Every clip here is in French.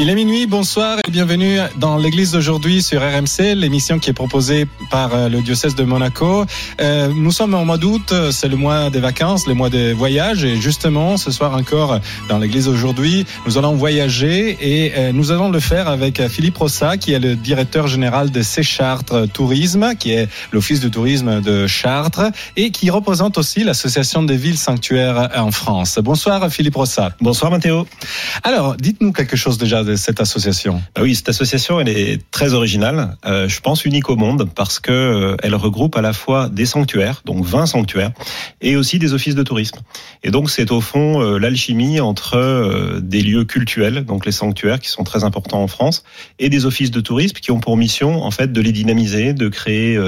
Il est minuit, bonsoir et bienvenue dans l'église d'aujourd'hui sur RMC, l'émission qui est proposée par euh, le diocèse de Monaco. Euh, nous sommes au mois d'août, c'est le mois des vacances, le mois des voyages et justement ce soir encore dans l'église d'aujourd'hui, nous allons voyager et euh, nous allons le faire avec Philippe Rossa qui est le directeur général de C Chartres Tourisme, qui est l'office de tourisme de Chartres et qui représente aussi l'association des villes sanctuaires en France. Bonsoir Philippe Rossa. Bonsoir Mathéo. Alors, dites-nous quelque chose déjà cette association? Bah oui, cette association, elle est très originale. Euh, je pense unique au monde parce que euh, elle regroupe à la fois des sanctuaires, donc 20 sanctuaires, et aussi des offices de tourisme. Et donc, c'est au fond euh, l'alchimie entre euh, des lieux cultuels, donc les sanctuaires qui sont très importants en France, et des offices de tourisme qui ont pour mission, en fait, de les dynamiser, de créer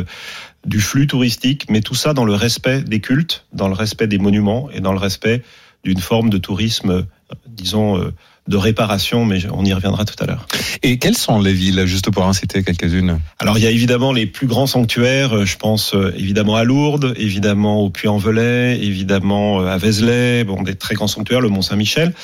du flux touristique, mais tout ça dans le respect des cultes, dans le respect des monuments et dans le respect d'une forme de tourisme, disons, euh, de réparation, mais on y reviendra tout à l'heure. Et quelles sont les villes, juste pour en citer quelques-unes Alors il y a évidemment les plus grands sanctuaires, euh, je pense euh, évidemment à Lourdes, évidemment au Puy-en-Velay, évidemment à Vézelay, bon des très grands sanctuaires, le Mont-Saint-Michel.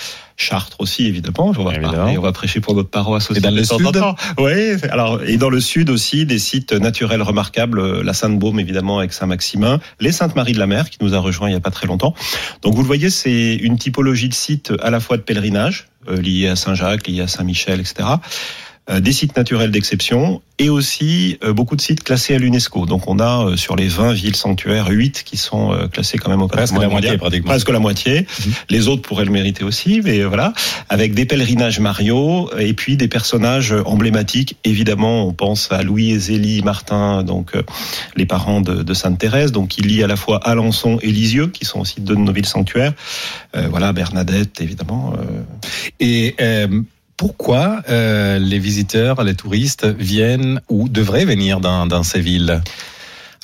Chartres aussi, évidemment. On va, parler, on va prêcher pour notre paroisse aussi. Et dans le sud. Oui, alors, et dans le sud aussi, des sites naturels remarquables, euh, la Sainte-Baume, évidemment, avec Saint-Maximin, les Saintes-Marie de la Mer, qui nous a rejoint il n'y a pas très longtemps. Donc, vous le voyez, c'est une typologie de sites à la fois de pèlerinage, euh, liés à Saint-Jacques, liés à Saint-Michel, etc. Euh, des sites naturels d'exception et aussi euh, beaucoup de sites classés à l'UNESCO. Donc on a euh, sur les 20 villes sanctuaires 8 qui sont euh, classés quand même au Presque patrimoine la moitié, pratiquement. Presque la moitié. Mhm. Les autres pourraient le mériter aussi, mais voilà. Avec des pèlerinages Mario et puis des personnages emblématiques. Évidemment, on pense à Louis et Zélie Martin, donc euh, les parents de, de Sainte Thérèse, donc qui lient à la fois Alençon et Lisieux, qui sont aussi deux de nos villes sanctuaires. Euh, voilà, Bernadette, évidemment. euh, Et euh, pourquoi euh, les visiteurs, les touristes viennent ou devraient venir dans, dans ces villes?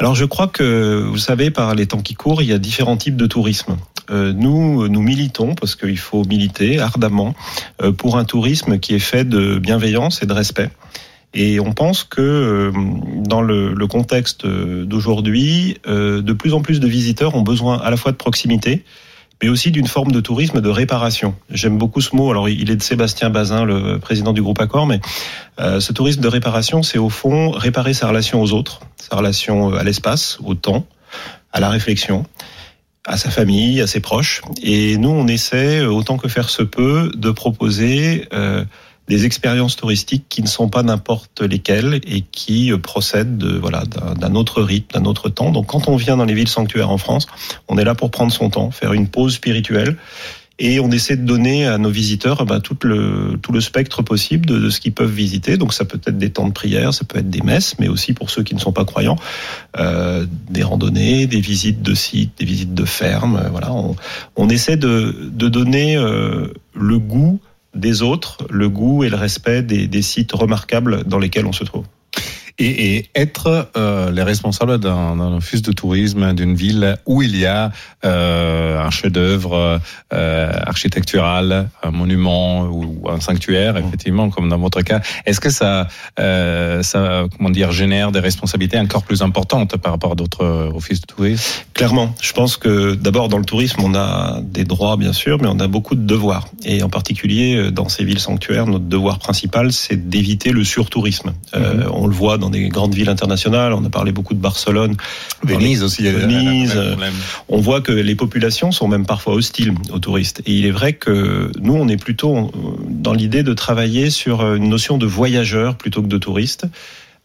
Alors je crois que, vous savez, par les temps qui courent, il y a différents types de tourisme. Euh, nous, nous militons, parce qu'il faut militer ardemment, euh, pour un tourisme qui est fait de bienveillance et de respect. Et on pense que euh, dans le, le contexte d'aujourd'hui, de plus en plus de visiteurs ont besoin à la fois de proximité, mais aussi d'une forme de tourisme de réparation. J'aime beaucoup ce mot. Alors, il est de Sébastien Bazin, le président du groupe Accor, mais euh, ce tourisme de réparation, c'est au fond réparer sa relation aux autres, sa relation à l'espace, au temps, à la réflexion à sa famille, à ses proches. Et nous, on essaie, autant que faire se peut, de proposer euh, des expériences touristiques qui ne sont pas n'importe lesquelles et qui euh, procèdent de voilà d'un autre rythme, d'un autre temps. Donc, quand on vient dans les villes sanctuaires en France, on est là pour prendre son temps, faire une pause spirituelle. Et on essaie de donner à nos visiteurs eh ben, tout, le, tout le spectre possible de, de ce qu'ils peuvent visiter. Donc ça peut être des temps de prière, ça peut être des messes, mais aussi pour ceux qui ne sont pas croyants, euh, des randonnées, des visites de sites, des visites de fermes. euh, Voilà, on, on essaie de, de donner euh, le goût des autres, le goût et le respect des, sites remarquables dans lesquels on se trouve. Et, et être euh, les responsables d'un d'un office de tourisme d'une ville où il y a euh, un chef-d'œuvre euh, architectural, un monument ou un sanctuaire, effectivement, comme dans votre cas. Est-ce que ça, euh, ça, comment dire, génère des responsabilités encore plus importantes par rapport à d'autres euh, offices de tourisme? Clairement, je pense que d'abord dans le tourisme, on a des droits bien sûr, mais on a beaucoup de devoirs. Et en particulier euh, dans ces villes sanctuaires, notre devoir principal, c'est d'éviter le surtourisme. Euh, on le voit dans des grandes villes internationales. On a parlé beaucoup de Barcelone, Venise aussi. Venise, on voit que les populations sont même parfois hostiles aux touristes. Et il est vrai que nous, on est plutôt dans l'idée de travailler sur une notion de voyageurs plutôt que de touristes,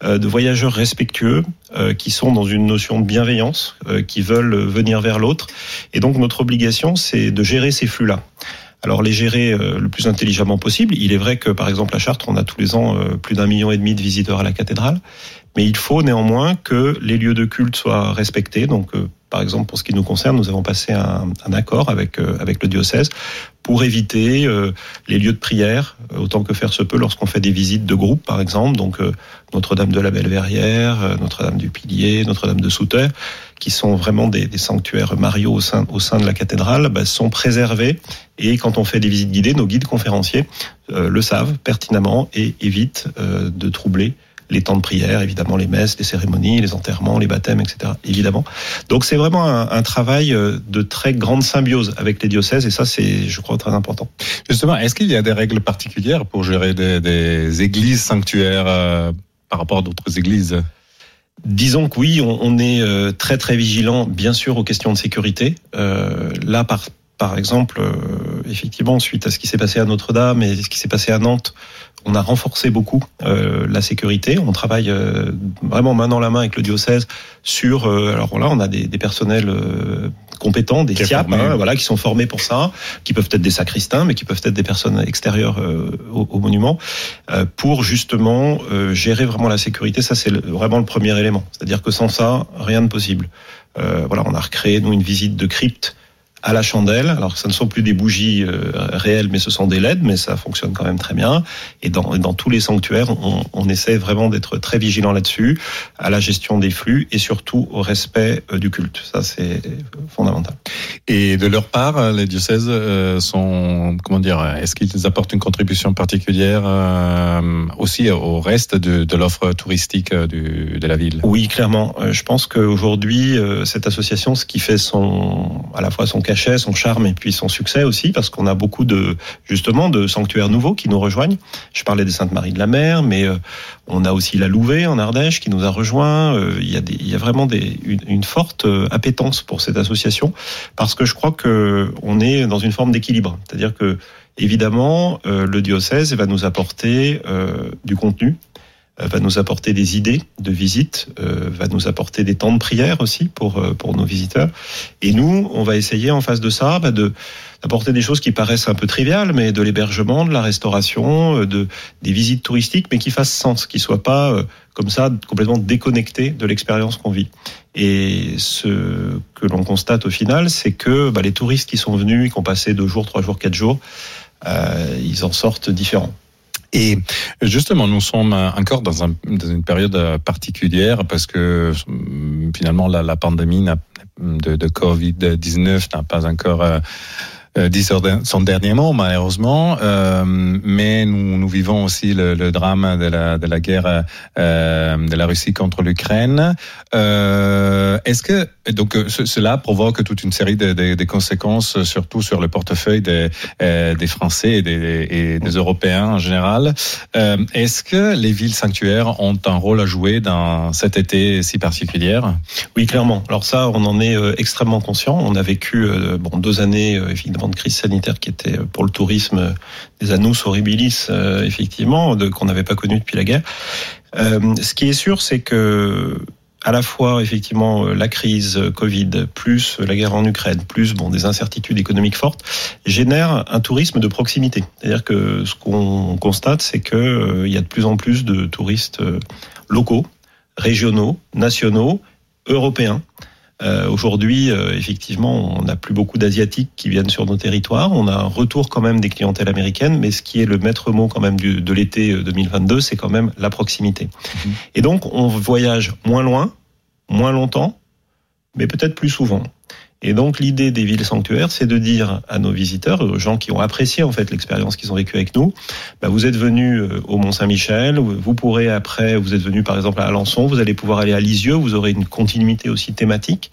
euh, de voyageurs respectueux, euh, qui sont dans une notion de bienveillance, euh, qui veulent venir vers l'autre. Et donc notre obligation, c'est de gérer ces flux-là. Alors les gérer le plus intelligemment possible. Il est vrai que par exemple à Chartres, on a tous les ans plus d'un million et demi de visiteurs à la cathédrale, mais il faut néanmoins que les lieux de culte soient respectés. Donc par exemple, pour ce qui nous concerne, nous avons passé un, accord avec, euh, le diocèse pour éviter euh, les lieux de prière, euh, autant que faire se peut lorsqu'on fait des visites de groupe, par exemple. Donc Notre-Dame de la Belle-Verrière, Notre-Dame du Pilier, Notre-Dame de Souter, qui sont vraiment des, sanctuaires Mario au sein, au sein de la cathédrale, bah, sont préservés. Et quand on fait des visites guidées, nos guides conférenciers le savent pertinemment et évitent de troubler les temps de prière, évidemment les messes, les cérémonies, les enterrements, les baptêmes, etc. Évidemment. Donc c'est vraiment un, travail euh, de très grande symbiose avec les diocèses et ça c'est, je crois, très important. Justement, est-ce qu'il y a des règles particulières pour gérer des, églises sanctuaires euh, par rapport à d'autres églises? Disons que oui, on, est euh, très très vigilant, bien sûr, aux questions de sécurité. là, par par exemple, effectivement, suite à ce qui s'est passé à Notre-Dame et ce qui s'est passé à Nantes, on a renforcé beaucoup euh, la sécurité. On travaille euh, vraiment main dans la main avec le diocèse sur. Euh, alors là, on a des, personnels compétents, des SIAP, hein, voilà, qui sont formés pour ça, qui peuvent être des sacristains, mais qui peuvent être des personnes extérieures au, monument, pour justement gérer vraiment la sécurité. Ça, c'est vraiment le premier élément. C'est-à-dire que sans ça, rien de possible. voilà, on a recréé nous une visite de crypte à la chandelle. Alors, ce ne sont plus des bougies euh, réelles, mais ce sont des LED, mais ça fonctionne quand même très bien. Et dans, dans tous les sanctuaires, on, on essaie vraiment d'être très vigilant là-dessus, à la gestion des flux et surtout au respect euh, du culte. Ça, c'est fondamental. Et de leur part, euh, les diocèses sont, comment dire, est-ce qu'ils apportent une contribution particulière aussi au reste de, de l'offre touristique du, de la ville? Oui, clairement. Je pense qu'aujourd'hui, cette association, ce qui fait son, à la fois son son charme et puis son succès aussi, parce qu'on a beaucoup de justement de sanctuaires nouveaux qui nous rejoignent. Je parlais des Saintes Marie de la Mer, mais euh, on a aussi la Louvet en Ardèche qui nous a rejoint. Euh, il y a, des, il y a vraiment des, une, forte euh, appétence pour cette association, parce que je crois que on est dans une forme d'équilibre, c'est-à-dire que évidemment le diocèse va nous apporter du contenu va nous apporter des idées de visite, euh, va nous apporter des temps de prière aussi pour euh, pour nos visiteurs. Et nous, on va essayer en face de ça bah, de d'apporter des choses qui paraissent un peu triviales, mais de l'hébergement, de la restauration, de des visites touristiques, mais qui fassent sens, qui soient pas comme ça complètement déconnectés de l'expérience qu'on vit. Et ce que l'on constate au final, c'est que bah, les touristes qui sont venus, qui ont passé deux jours, trois jours, quatre jours, euh, ils en sortent différents. Et justement, nous sommes encore dans, un, dans une période particulière parce que finalement la, la pandémie de, de Covid-19 n'a pas encore euh, dernier mot, malheureusement. Euh, mais nous, nous vivons aussi le, le, drame de la, de la guerre euh, de la Russie contre l'Ukraine. Est-ce que donc cela provoque toute une série de, de, de, conséquences, surtout sur le portefeuille des, des Français et des, et des, Européens en général. Est-ce que les villes sanctuaires ont un rôle à jouer dans cet été si particulier? Oui, clairement. Alors ça, on en est extrêmement conscient. On a vécu bon deux années évidemment de crise sanitaire qui était euh, pour le tourisme euh, des annus horribilis, euh, effectivement, qu'on n'avait pas connu depuis la guerre. ce qui est sûr, c'est que à la fois effectivement la crise Covid plus la guerre en Ukraine plus bon des incertitudes économiques fortes génèrent un tourisme de proximité. C'est-à-dire que ce qu'on constate c'est que il y a de plus en plus de touristes locaux, régionaux, nationaux, européens euh, Aujourd'hui, euh, effectivement, on n'a plus beaucoup d'Asiatiques qui viennent sur nos territoires. On a un retour quand même des clientèles américaines, mais ce qui est le maître mot quand même du, de l'été 2022, euh, c'est quand même la proximité. Mhm. Et donc, on voyage moins loin, moins longtemps, mais peut-être plus souvent. Et donc l'idée des villes sanctuaires, c'est de dire à nos visiteurs, aux gens qui ont apprécié en fait l'expérience qu'ils ont vécue avec nous, bah, vous êtes venus euh, au Mont Saint-Michel, vous pourrez après, vous êtes venus par exemple à Alençon, vous allez pouvoir aller à Lisieux, vous aurez une continuité aussi thématique,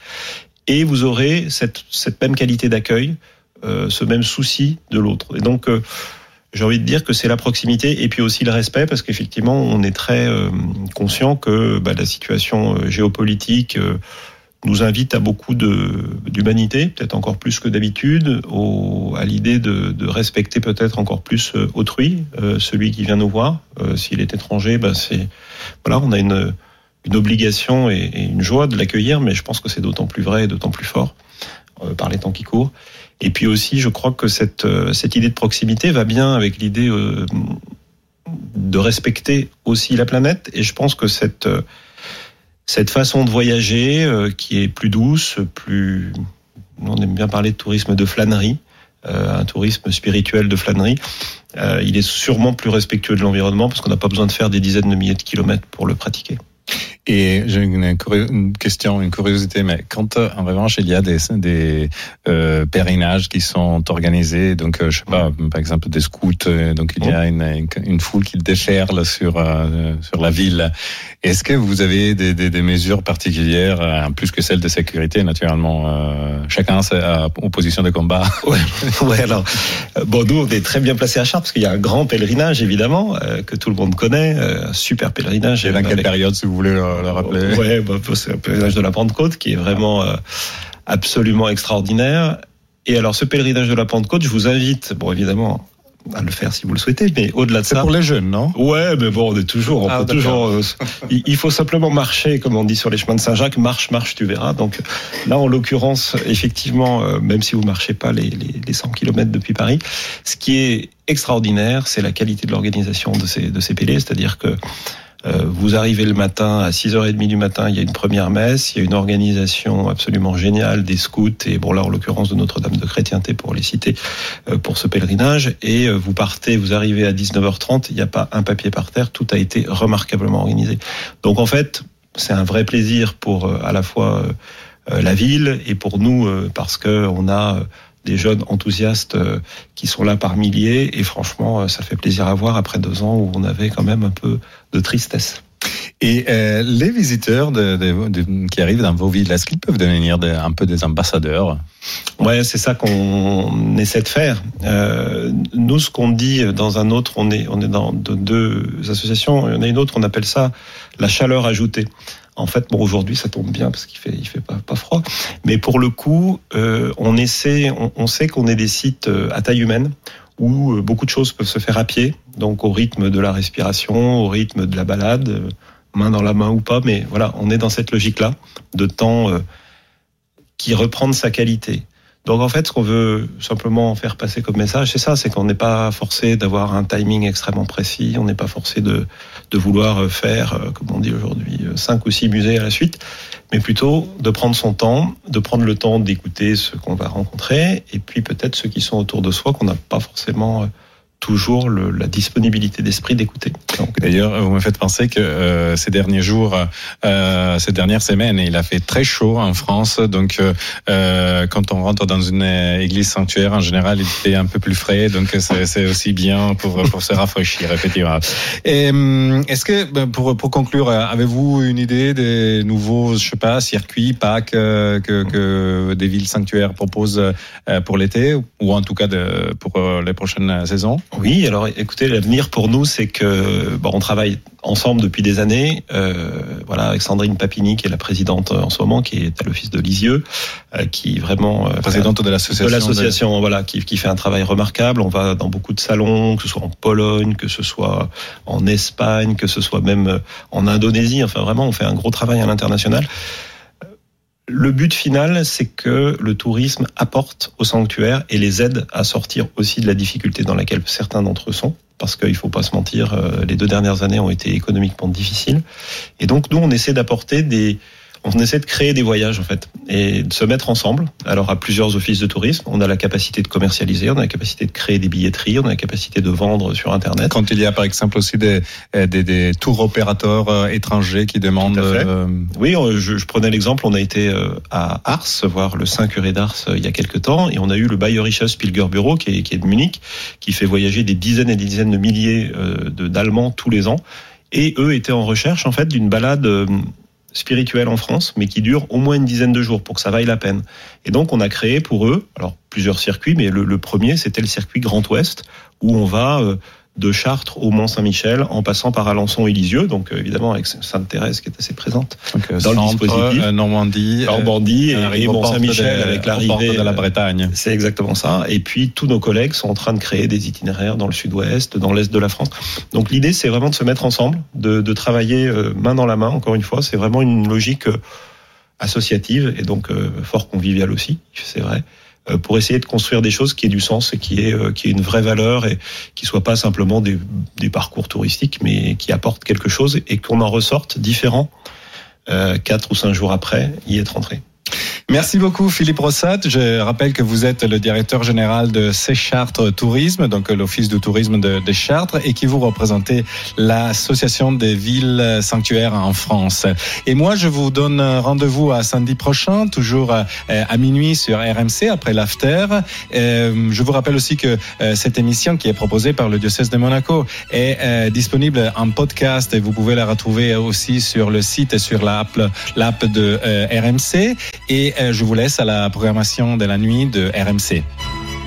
et vous aurez cette, cette même qualité d'accueil, euh, ce même souci de l'autre. Et donc euh, j'ai envie de dire que c'est la proximité et puis aussi le respect parce qu'effectivement on est très conscient que bah, la situation géopolitique nous invite à beaucoup d'humanité, peut-être encore plus que d'habitude, à l'idée de, de, respecter peut-être encore plus euh, autrui, euh, celui qui vient nous voir. Euh, S'il est étranger, ben c'est voilà, on a une, une obligation et, une joie de l'accueillir, mais je pense que c'est d'autant plus vrai et d'autant plus fort euh, par les temps qui courent. Et puis aussi, je crois que cette, euh, cette idée de proximité va bien avec l'idée euh, de respecter aussi la planète. Et je pense que cette, cette façon de voyager, euh, qui est plus douce, plus... On aime bien parler de tourisme de flânerie, euh, un tourisme spirituel de flânerie. Euh, il est sûrement plus respectueux de l'environnement parce qu'on n'a pas besoin de faire des dizaines de milliers de kilomètres pour le pratiquer. Et j'ai une, question, une curiosité, mais quand euh, en revanche il y a des, des euh, pèlerinages qui sont organisés, donc euh, je sais pas, par exemple des scouts, euh, donc il y a une, une, une foule qui déferle sur euh, sur la ville. Est-ce que vous avez des, des, des mesures particulières, euh, plus que celles de sécurité naturellement euh, Chacun sa- en position de combat? Ouais, ouais alors, bon, nous, on est très bien placé à Chartres parce qu'il y a un grand pèlerinage, évidemment, euh, que tout le monde connaît, euh, un super pèlerinage. Et dans quelle période, si vous voulez le, le rappeler Ouais, bah, c'est un pèlerinage de la Pentecôte qui est vraiment euh, absolument extraordinaire. Et alors, ce pèlerinage de la Pentecôte, je vous invite, bon, évidemment, à le faire si vous le souhaitez, mais au-delà de C'est ça. pour les jeunes, non? Ouais, mais bon, on est toujours, on Ah, peut toujours. euh, il faut simplement marcher, comme on dit sur les chemins de Saint-Jacques, marche, marche, tu verras. Donc là, en l'occurrence, effectivement, euh, même si vous marchez pas les, les, les 100 km depuis Paris, ce qui est extraordinaire, c'est la qualité de l'organisation de ces de ces pélés, c'est-à-dire que euh, vous arrivez le matin à 6h30 du matin, il y a une première messe, il y a une organisation absolument géniale des scouts et bon là en l'occurrence de Notre-Dame de Chrétienté pour les citer euh, pour ce pèlerinage et euh, vous partez, vous arrivez à 19h30, il n'y a pas un papier par terre, tout a été remarquablement organisé. Donc en fait, c'est un vrai plaisir pour euh, à la fois euh, euh, la ville et pour nous euh, parce que on a euh, des jeunes enthousiastes euh, qui sont là par milliers et franchement euh, ça fait plaisir à voir après deux ans où on avait quand même un peu de tristesse. Et euh, les visiteurs de, de- de- qui arrivent dans vos villes, est-ce qu'ils peuvent devenir un peu des ambassadeurs? Ouais, c'est ça qu'on essaie de faire. Euh, nous, ce qu'on dit dans un autre, on est on est dans de- deux associations. Il y en a une autre, on appelle ça la chaleur ajoutée. En fait, bon, aujourd'hui, ça tombe bien parce qu'il fait il fait pas, pas froid. Mais pour le coup, euh, on essaie, on, on sait qu'on est des sites euh, à taille humaine où euh, beaucoup de choses peuvent se faire à pied, donc au rythme de la respiration, au rythme de la balade, main dans la main ou pas. Mais voilà, on est dans cette logique-là de temps qui reprend sa qualité. Donc en fait, ce qu'on veut simplement faire passer comme message, c'est ça, c'est qu'on n'est pas forcé d'avoir un timing extrêmement précis, on n'est pas forcé de, de vouloir faire, euh, comme on dit aujourd'hui, euh, cinq ou six musées à la suite, mais plutôt de prendre son temps, de prendre le temps d'écouter ce qu'on va rencontrer, et puis peut-être ceux qui sont autour de soi qu'on n'a pas forcément euh, toujours la disponibilité d'esprit d'écouter. D'ailleurs, vous me faites penser que euh, ces derniers jours, euh, ces dernières semaines, il a fait très chaud en France. Donc, euh, euh, quand on rentre dans une euh, église sanctuaire, en général, il fait un peu plus frais. Donc, c'est aussi bien pour pour se rafraîchir, effectivement. Et hum, est-ce que, ben, pour pour conclure, euh, avez-vous une idée des nouveaux, je sais pas, circuits, packs que que des villes sanctuaires proposent pour l'été ou en tout cas de, pour les prochaines saisons? Oui, alors écoutez, l'avenir pour nous, c'est que bon, on travaille ensemble depuis des années. Euh, voilà, avec Sandrine Papini, qui est la présidente euh, en ce moment, qui est à l'office de Lisieux, euh, qui vraiment euh, Présidente de l'association. de l'association, voilà, qui, qui fait un travail remarquable. On va dans beaucoup de salons, que ce soit en Pologne, que ce soit en Espagne, que ce soit même en Indonésie. Enfin, vraiment, on fait un gros travail à l'international. Le but final, c'est que le tourisme apporte au sanctuaire et les aide à sortir aussi de la difficulté dans laquelle certains d'entre eux sont. Parce qu'il faut pas se mentir, euh, les deux dernières années ont été économiquement difficiles. Et donc, nous, on essaie d'apporter des, on essaie de créer des voyages en fait et de se mettre ensemble. Alors à plusieurs offices de tourisme, on a la capacité de commercialiser, on a la capacité de créer des billetteries, on a la capacité de vendre sur internet. Quand il y a par exemple aussi des, euh, des, des tours opérateurs euh, étrangers qui demandent. Euh, Oui, je, je prenais l'exemple, on a été à Ars voir le Saint curé d'Ars il y a quelques temps et on a eu le Bayerisches Pilger Bureau qui est, qui est de Munich, qui fait voyager des dizaines et des dizaines de milliers d'Allemands tous les ans et eux étaient en recherche en fait d'une balade spirituelle en France, mais qui dure au moins une dizaine de jours pour que ça vaille la peine. Et donc on a créé pour eux, alors plusieurs circuits, mais le, premier c'était le circuit Grand Ouest où on va euh, de Chartres au Mont Saint-Michel en passant par Alençon et Lisieux, donc euh, évidemment avec Sainte-Thérèse qui est assez présente. donc, euh, Dans le dispositif. euh, Normandie, Normandie et, arrive et aux Mont portes Saint-Michel de- avec l'arrivée de la Bretagne. c'est exactement ça. Et puis tous nos collègues sont en train de créer des itinéraires dans le sud-ouest, dans l'est de la France. Donc l'idée, c'est vraiment de se mettre ensemble, de, de travailler main dans la main. Encore une fois, c'est vraiment une logique associative et donc fort conviviale aussi, c'est vrai pour essayer de construire des choses qui aient du sens et qui aient, qui aient une vraie valeur et qui soient pas simplement des, des parcours touristiques, mais qui apportent quelque chose et qu'on en ressorte différent quatre ou cinq jours après y être entré. Merci beaucoup Philippe Rossat. Je rappelle que vous êtes le directeur général de Chartres Tourisme, donc l'office de tourisme de, de, Chartres, et qui vous représentez l'association des villes sanctuaires en France. Et moi, je vous donne rendez-vous à samedi prochain, toujours euh, à minuit sur RMC après l'after. Euh, je vous rappelle aussi que euh, cette émission qui est proposée par le diocèse de Monaco est disponible en podcast et vous pouvez la retrouver aussi sur le site et sur l'app de RMC. Et je vous laisse à la programmation de la nuit de RMC.